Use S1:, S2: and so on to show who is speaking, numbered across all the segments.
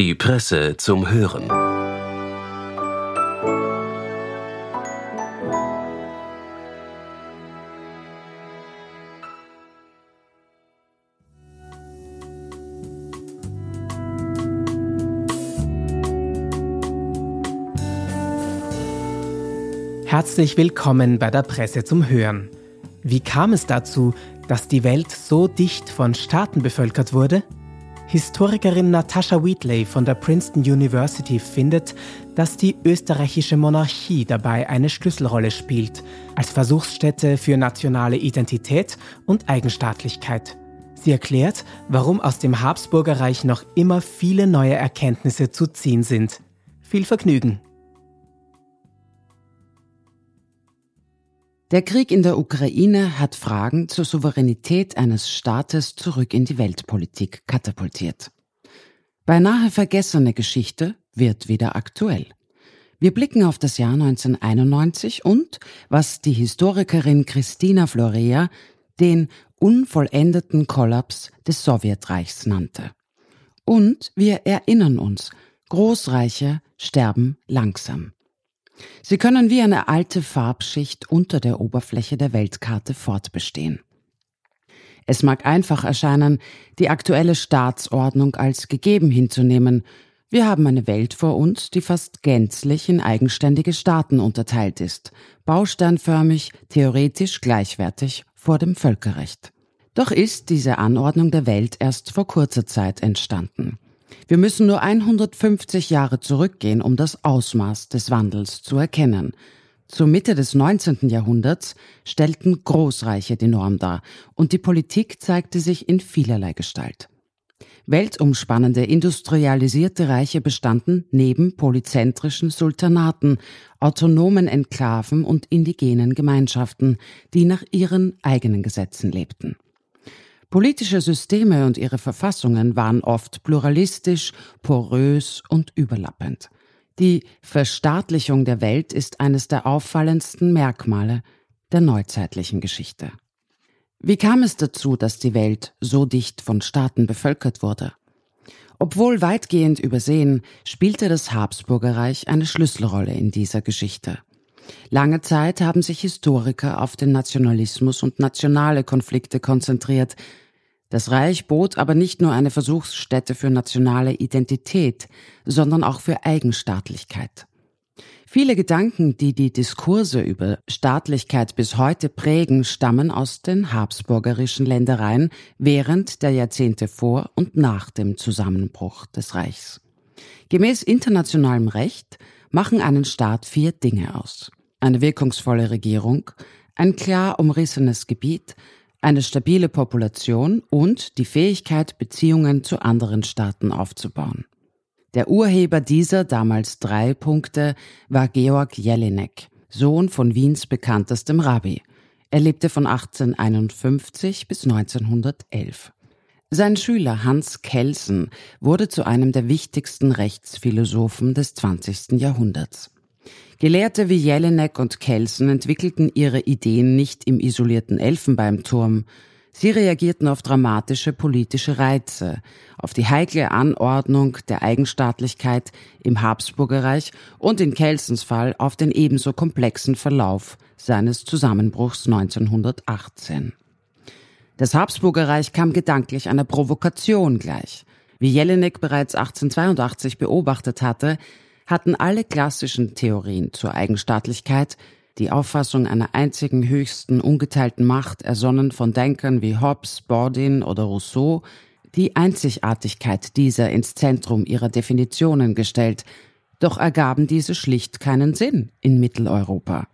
S1: Die Presse zum Hören.
S2: Herzlich willkommen bei der Presse zum Hören. Wie kam es dazu, dass die Welt so dicht von Staaten bevölkert wurde? Historikerin Natasha Wheatley von der Princeton University findet, dass die österreichische Monarchie dabei eine Schlüsselrolle spielt, als Versuchsstätte für nationale Identität und Eigenstaatlichkeit. Sie erklärt, warum aus dem Habsburgerreich noch immer viele neue Erkenntnisse zu ziehen sind. Viel Vergnügen!
S3: Der Krieg in der Ukraine hat Fragen zur Souveränität eines Staates zurück in die Weltpolitik katapultiert. Beinahe vergessene Geschichte wird wieder aktuell. Wir blicken auf das Jahr 1991 und, was die Historikerin Christina Florea den unvollendeten Kollaps des Sowjetreichs nannte. Und wir erinnern uns, Großreiche sterben langsam. Sie können wie eine alte Farbschicht unter der Oberfläche der Weltkarte fortbestehen. Es mag einfach erscheinen, die aktuelle Staatsordnung als gegeben hinzunehmen. Wir haben eine Welt vor uns, die fast gänzlich in eigenständige Staaten unterteilt ist, bausteinförmig, theoretisch gleichwertig vor dem Völkerrecht. Doch ist diese Anordnung der Welt erst vor kurzer Zeit entstanden. Wir müssen nur 150 Jahre zurückgehen, um das Ausmaß des Wandels zu erkennen. Zur Mitte des 19. Jahrhunderts stellten Großreiche die Norm dar und die Politik zeigte sich in vielerlei Gestalt. Weltumspannende industrialisierte Reiche bestanden neben polyzentrischen Sultanaten, autonomen Enklaven und indigenen Gemeinschaften, die nach ihren eigenen Gesetzen lebten. Politische Systeme und ihre Verfassungen waren oft pluralistisch, porös und überlappend. Die Verstaatlichung der Welt ist eines der auffallendsten Merkmale der neuzeitlichen Geschichte. Wie kam es dazu, dass die Welt so dicht von Staaten bevölkert wurde? Obwohl weitgehend übersehen, spielte das Habsburgerreich eine Schlüsselrolle in dieser Geschichte. Lange Zeit haben sich Historiker auf den Nationalismus und nationale Konflikte konzentriert. Das Reich bot aber nicht nur eine Versuchsstätte für nationale Identität, sondern auch für Eigenstaatlichkeit. Viele Gedanken, die die Diskurse über Staatlichkeit bis heute prägen, stammen aus den habsburgerischen Ländereien während der Jahrzehnte vor und nach dem Zusammenbruch des Reichs. Gemäß internationalem Recht machen einen Staat vier Dinge aus eine wirkungsvolle Regierung, ein klar umrissenes Gebiet, eine stabile Population und die Fähigkeit, Beziehungen zu anderen Staaten aufzubauen. Der Urheber dieser damals drei Punkte war Georg Jelinek, Sohn von Wiens bekanntestem Rabbi. Er lebte von 1851 bis 1911. Sein Schüler Hans Kelsen wurde zu einem der wichtigsten Rechtsphilosophen des 20. Jahrhunderts. Gelehrte wie Jelinek und Kelsen entwickelten ihre Ideen nicht im isolierten Elfenbeinturm. Sie reagierten auf dramatische politische Reize, auf die heikle Anordnung der Eigenstaatlichkeit im Habsburgerreich und in Kelsens Fall auf den ebenso komplexen Verlauf seines Zusammenbruchs 1918. Das Habsburgerreich kam gedanklich einer Provokation gleich. Wie Jelinek bereits 1882 beobachtet hatte, hatten alle klassischen Theorien zur Eigenstaatlichkeit die Auffassung einer einzigen höchsten ungeteilten Macht, ersonnen von Denkern wie Hobbes, Bordin oder Rousseau, die Einzigartigkeit dieser ins Zentrum ihrer Definitionen gestellt, doch ergaben diese schlicht keinen Sinn in Mitteleuropa.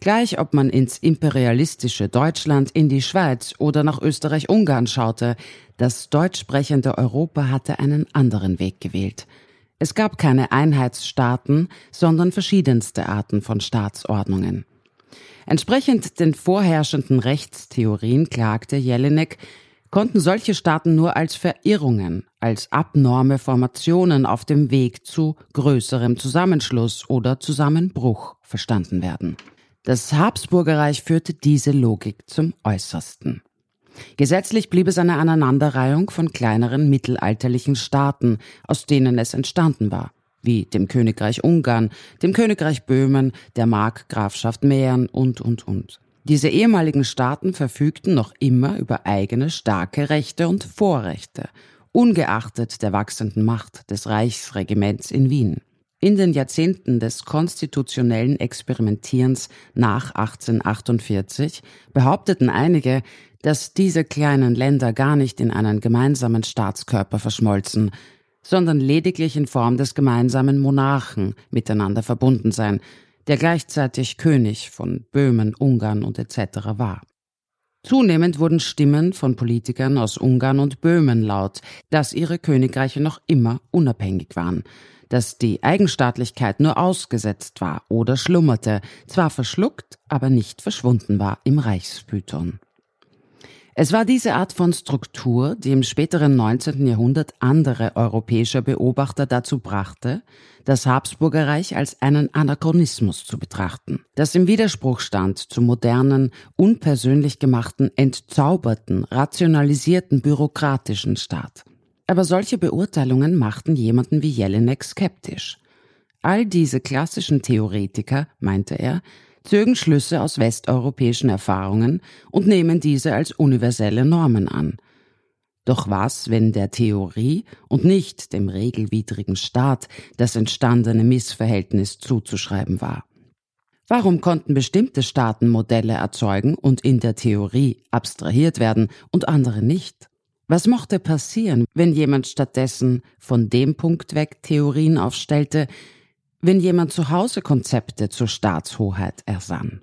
S3: Gleich ob man ins imperialistische Deutschland, in die Schweiz oder nach Österreich-Ungarn schaute, das deutsch sprechende Europa hatte einen anderen Weg gewählt – es gab keine Einheitsstaaten, sondern verschiedenste Arten von Staatsordnungen. Entsprechend den vorherrschenden Rechtstheorien klagte Jelinek, konnten solche Staaten nur als Verirrungen, als abnorme Formationen auf dem Weg zu größerem Zusammenschluss oder Zusammenbruch verstanden werden. Das Habsburgerreich führte diese Logik zum Äußersten. Gesetzlich blieb es eine Aneinanderreihung von kleineren mittelalterlichen Staaten, aus denen es entstanden war, wie dem Königreich Ungarn, dem Königreich Böhmen, der Markgrafschaft Mähren und, und, und. Diese ehemaligen Staaten verfügten noch immer über eigene starke Rechte und Vorrechte, ungeachtet der wachsenden Macht des Reichsregiments in Wien. In den Jahrzehnten des konstitutionellen Experimentierens nach 1848 behaupteten einige, dass diese kleinen Länder gar nicht in einen gemeinsamen Staatskörper verschmolzen, sondern lediglich in Form des gemeinsamen Monarchen miteinander verbunden seien, der gleichzeitig König von Böhmen, Ungarn und etc. war. Zunehmend wurden Stimmen von Politikern aus Ungarn und Böhmen laut, dass ihre Königreiche noch immer unabhängig waren, dass die Eigenstaatlichkeit nur ausgesetzt war oder schlummerte, zwar verschluckt, aber nicht verschwunden war im Reichspython. Es war diese Art von Struktur, die im späteren 19. Jahrhundert andere europäische Beobachter dazu brachte, das Habsburgerreich als einen Anachronismus zu betrachten, das im Widerspruch stand zum modernen, unpersönlich gemachten, entzauberten, rationalisierten, bürokratischen Staat. Aber solche Beurteilungen machten jemanden wie Jelinek skeptisch. All diese klassischen Theoretiker, meinte er, zögen Schlüsse aus westeuropäischen Erfahrungen und nehmen diese als universelle Normen an. Doch was, wenn der Theorie und nicht dem regelwidrigen Staat das entstandene Missverhältnis zuzuschreiben war? Warum konnten bestimmte Staaten Modelle erzeugen und in der Theorie abstrahiert werden und andere nicht? Was mochte passieren, wenn jemand stattdessen von dem Punkt weg Theorien aufstellte, wenn jemand zu Hause Konzepte zur Staatshoheit ersann.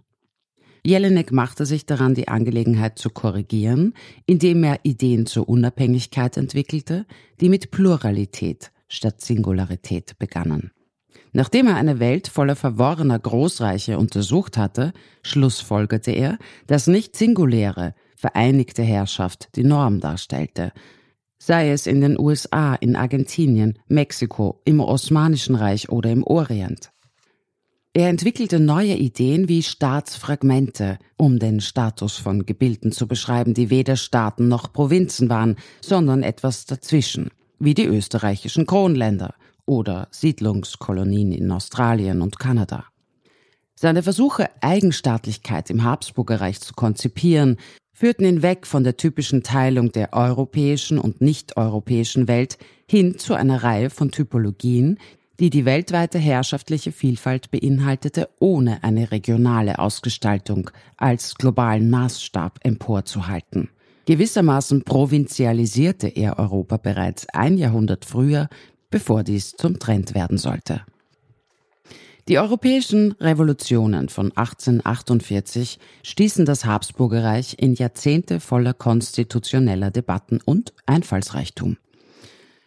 S3: Jelinek machte sich daran, die Angelegenheit zu korrigieren, indem er Ideen zur Unabhängigkeit entwickelte, die mit Pluralität statt Singularität begannen. Nachdem er eine Welt voller verworrener Großreiche untersucht hatte, schlussfolgerte er, dass nicht singuläre, vereinigte Herrschaft die Norm darstellte, sei es in den USA, in Argentinien, Mexiko, im Osmanischen Reich oder im Orient. Er entwickelte neue Ideen wie Staatsfragmente, um den Status von Gebilden zu beschreiben, die weder Staaten noch Provinzen waren, sondern etwas dazwischen, wie die österreichischen Kronländer oder Siedlungskolonien in Australien und Kanada. Seine Versuche, Eigenstaatlichkeit im Habsburgerreich zu konzipieren, führten ihn weg von der typischen Teilung der europäischen und nicht-europäischen Welt hin zu einer Reihe von Typologien, die die weltweite herrschaftliche Vielfalt beinhaltete, ohne eine regionale Ausgestaltung als globalen Maßstab emporzuhalten. Gewissermaßen provinzialisierte er Europa bereits ein Jahrhundert früher, bevor dies zum Trend werden sollte. Die europäischen Revolutionen von 1848 stießen das Habsburgerreich in Jahrzehnte voller konstitutioneller Debatten und Einfallsreichtum.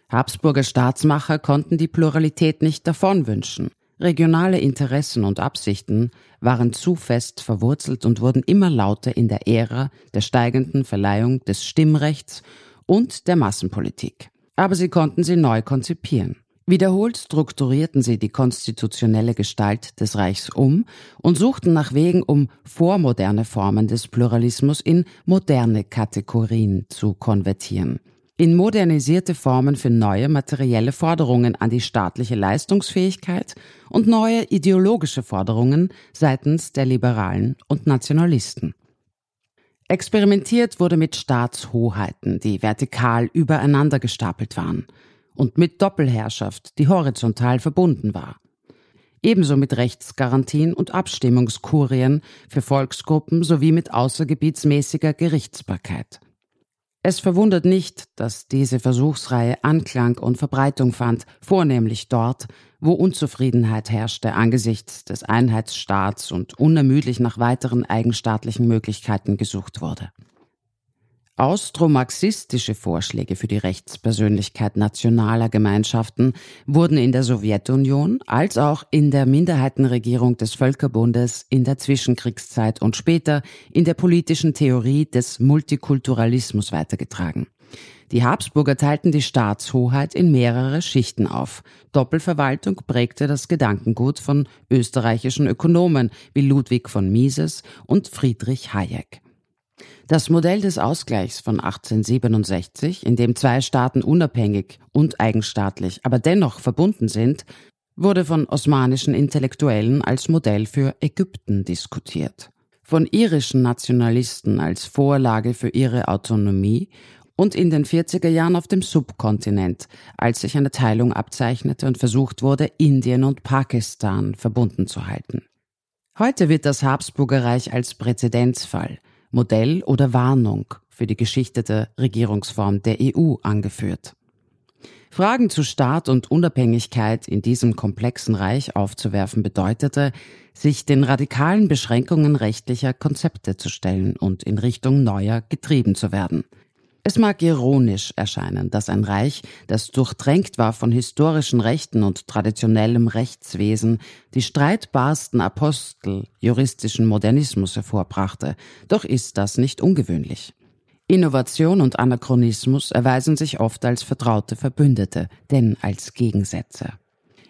S3: Habsburger Staatsmacher konnten die Pluralität nicht davonwünschen. Regionale Interessen und Absichten waren zu fest verwurzelt und wurden immer lauter in der Ära der steigenden Verleihung des Stimmrechts und der Massenpolitik. Aber sie konnten sie neu konzipieren. Wiederholt strukturierten sie die konstitutionelle Gestalt des Reichs um und suchten nach Wegen, um vormoderne Formen des Pluralismus in moderne Kategorien zu konvertieren. In modernisierte Formen für neue materielle Forderungen an die staatliche Leistungsfähigkeit und neue ideologische Forderungen seitens der Liberalen und Nationalisten. Experimentiert wurde mit Staatshoheiten, die vertikal übereinander gestapelt waren – und mit Doppelherrschaft, die horizontal verbunden war. Ebenso mit Rechtsgarantien und Abstimmungskurien für Volksgruppen sowie mit außergebietsmäßiger Gerichtsbarkeit. Es verwundert nicht, dass diese Versuchsreihe Anklang und Verbreitung fand, vornehmlich dort, wo Unzufriedenheit herrschte angesichts des Einheitsstaats und unermüdlich nach weiteren eigenstaatlichen Möglichkeiten gesucht wurde. Austromarxistische Vorschläge für die Rechtspersönlichkeit nationaler Gemeinschaften wurden in der Sowjetunion als auch in der Minderheitenregierung des Völkerbundes in der Zwischenkriegszeit und später in der politischen Theorie des Multikulturalismus weitergetragen. Die Habsburger teilten die Staatshoheit in mehrere Schichten auf. Doppelverwaltung prägte das Gedankengut von österreichischen Ökonomen wie Ludwig von Mises und Friedrich Hayek. Das Modell des Ausgleichs von 1867, in dem zwei Staaten unabhängig und eigenstaatlich, aber dennoch verbunden sind, wurde von osmanischen Intellektuellen als Modell für Ägypten diskutiert, von irischen Nationalisten als Vorlage für ihre Autonomie und in den 40er Jahren auf dem Subkontinent, als sich eine Teilung abzeichnete und versucht wurde, Indien und Pakistan verbunden zu halten. Heute wird das Habsburgerreich als Präzedenzfall, Modell oder Warnung für die geschichtete Regierungsform der EU angeführt. Fragen zu Staat und Unabhängigkeit in diesem komplexen Reich aufzuwerfen bedeutete, sich den radikalen Beschränkungen rechtlicher Konzepte zu stellen und in Richtung neuer getrieben zu werden. Es mag ironisch erscheinen, dass ein Reich, das durchdrängt war von historischen Rechten und traditionellem Rechtswesen, die streitbarsten Apostel juristischen Modernismus hervorbrachte, doch ist das nicht ungewöhnlich. Innovation und Anachronismus erweisen sich oft als vertraute Verbündete, denn als Gegensätze.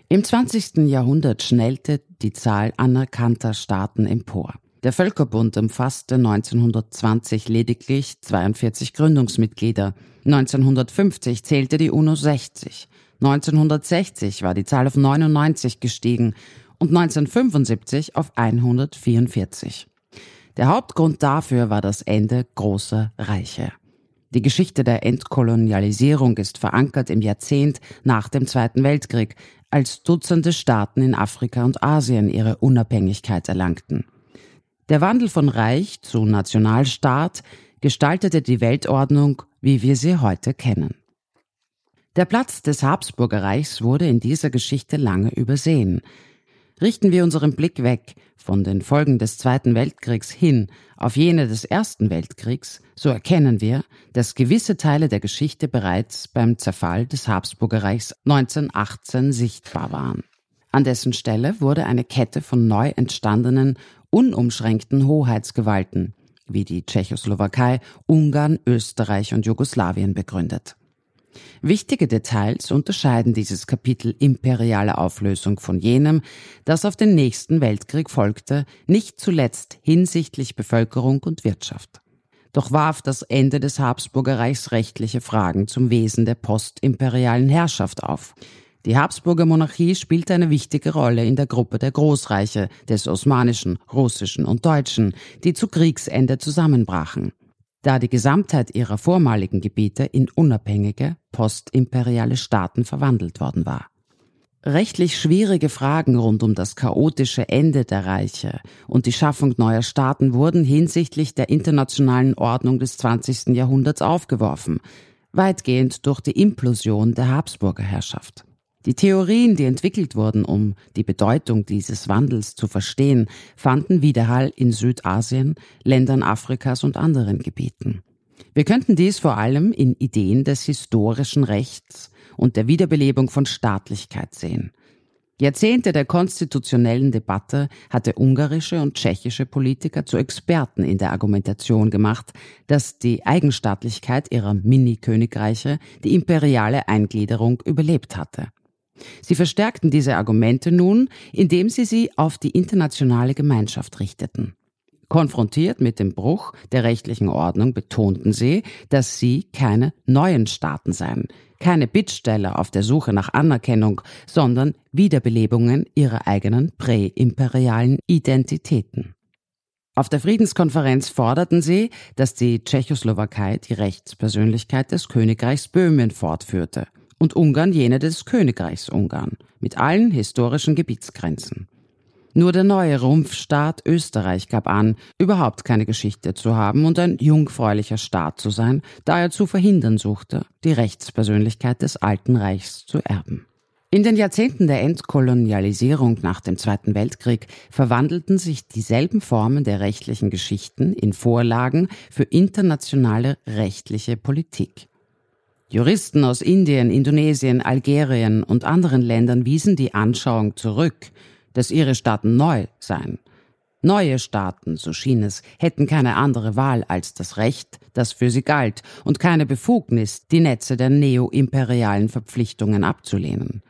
S3: Im 20. Jahrhundert schnellte die Zahl anerkannter Staaten empor. Der Völkerbund umfasste 1920 lediglich 42 Gründungsmitglieder. 1950 zählte die UNO 60. 1960 war die Zahl auf 99 gestiegen und 1975 auf 144. Der Hauptgrund dafür war das Ende großer Reiche. Die Geschichte der Entkolonialisierung ist verankert im Jahrzehnt nach dem Zweiten Weltkrieg, als Dutzende Staaten in Afrika und Asien ihre Unabhängigkeit erlangten. Der Wandel von Reich zu Nationalstaat gestaltete die Weltordnung, wie wir sie heute kennen. Der Platz des Habsburgerreichs wurde in dieser Geschichte lange übersehen. Richten wir unseren Blick weg von den Folgen des Zweiten Weltkriegs hin auf jene des Ersten Weltkriegs, so erkennen wir, dass gewisse Teile der Geschichte bereits beim Zerfall des Habsburgerreichs 1918 sichtbar waren. An dessen Stelle wurde eine Kette von neu entstandenen, unumschränkten Hoheitsgewalten, wie die Tschechoslowakei, Ungarn, Österreich und Jugoslawien begründet. Wichtige Details unterscheiden dieses Kapitel imperiale Auflösung von jenem, das auf den nächsten Weltkrieg folgte, nicht zuletzt hinsichtlich Bevölkerung und Wirtschaft. Doch warf das Ende des Habsburgerreichs rechtliche Fragen zum Wesen der postimperialen Herrschaft auf. Die Habsburger Monarchie spielte eine wichtige Rolle in der Gruppe der Großreiche des Osmanischen, Russischen und Deutschen, die zu Kriegsende zusammenbrachen da die Gesamtheit ihrer vormaligen Gebiete in unabhängige, postimperiale Staaten verwandelt worden war. Rechtlich schwierige Fragen rund um das chaotische Ende der Reiche und die Schaffung neuer Staaten wurden hinsichtlich der internationalen Ordnung des 20. Jahrhunderts aufgeworfen, weitgehend durch die Implosion der Habsburger Herrschaft. Die Theorien, die entwickelt wurden, um die Bedeutung dieses Wandels zu verstehen, fanden Widerhall in Südasien, Ländern Afrikas und anderen Gebieten. Wir könnten dies vor allem in Ideen des historischen Rechts und der Wiederbelebung von Staatlichkeit sehen. Jahrzehnte der konstitutionellen Debatte hatte ungarische und tschechische Politiker zu Experten in der Argumentation gemacht, dass die Eigenstaatlichkeit ihrer Mini-Königreiche die imperiale Eingliederung überlebt hatte. Sie verstärkten diese Argumente nun, indem sie sie auf die internationale Gemeinschaft richteten. Konfrontiert mit dem Bruch der rechtlichen Ordnung betonten sie, dass sie keine neuen Staaten seien, keine Bittsteller auf der Suche nach Anerkennung, sondern Wiederbelebungen ihrer eigenen präimperialen Identitäten. Auf der Friedenskonferenz forderten sie, dass die Tschechoslowakei die Rechtspersönlichkeit des Königreichs Böhmen fortführte – und Ungarn jene des Königreichs Ungarn mit allen historischen Gebietsgrenzen. Nur der neue Rumpfstaat Österreich gab an, überhaupt keine Geschichte zu haben und ein jungfräulicher Staat zu sein, da er zu verhindern suchte, die Rechtspersönlichkeit des Alten Reichs zu erben. In den Jahrzehnten der Entkolonialisierung nach dem Zweiten Weltkrieg verwandelten sich dieselben Formen der rechtlichen Geschichten in Vorlagen für internationale rechtliche Politik. Juristen aus Indien, Indonesien, Algerien und anderen Ländern wiesen die Anschauung zurück, dass ihre Staaten neu seien. Neue Staaten, so schien es, hätten keine andere Wahl als das Recht, das für sie galt, und keine Befugnis, die Netze der neoimperialen Verpflichtungen abzulehnen.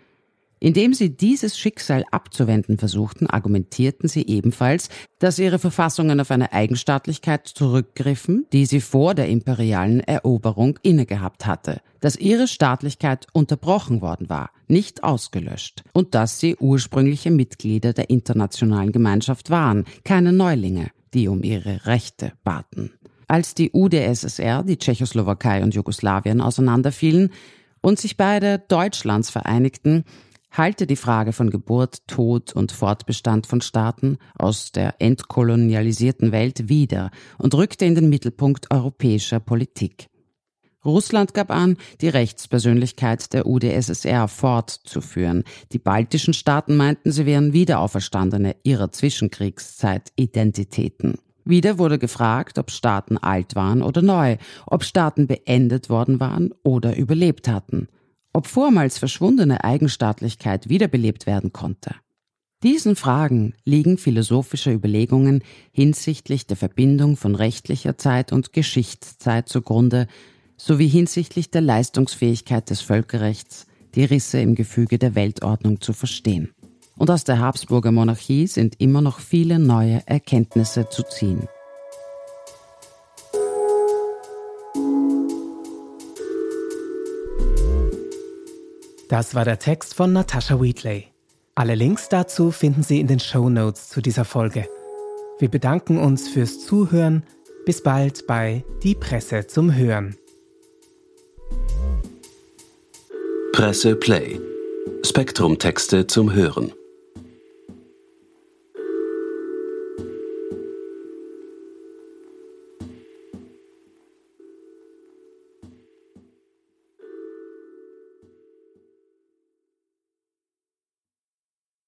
S3: Indem sie dieses Schicksal abzuwenden versuchten, argumentierten sie ebenfalls, dass ihre Verfassungen auf eine Eigenstaatlichkeit zurückgriffen, die sie vor der imperialen Eroberung innegehabt hatte, dass ihre Staatlichkeit unterbrochen worden war, nicht ausgelöscht, und dass sie ursprüngliche Mitglieder der internationalen Gemeinschaft waren, keine Neulinge, die um ihre Rechte baten. Als die UdSSR, die Tschechoslowakei und Jugoslawien auseinanderfielen und sich beide Deutschlands vereinigten, halte die Frage von Geburt, Tod und Fortbestand von Staaten aus der entkolonialisierten Welt wieder und rückte in den Mittelpunkt europäischer Politik. Russland gab an, die Rechtspersönlichkeit der UdSSR fortzuführen. Die baltischen Staaten meinten, sie wären Wiederauferstandene ihrer Zwischenkriegszeit-Identitäten. Wieder wurde gefragt, ob Staaten alt waren oder neu, ob Staaten beendet worden waren oder überlebt hatten ob vormals verschwundene Eigenstaatlichkeit wiederbelebt werden konnte. Diesen Fragen liegen philosophische Überlegungen hinsichtlich der Verbindung von rechtlicher Zeit und Geschichtszeit zugrunde, sowie hinsichtlich der Leistungsfähigkeit des Völkerrechts, die Risse im Gefüge der Weltordnung zu verstehen. Und aus der Habsburger Monarchie sind immer noch viele neue Erkenntnisse zu ziehen.
S2: Das war der Text von Natasha Wheatley. Alle Links dazu finden Sie in den Show Notes zu dieser Folge. Wir bedanken uns fürs Zuhören. Bis bald bei Die Presse zum Hören.
S1: Presse Play. Spektrum Texte zum Hören.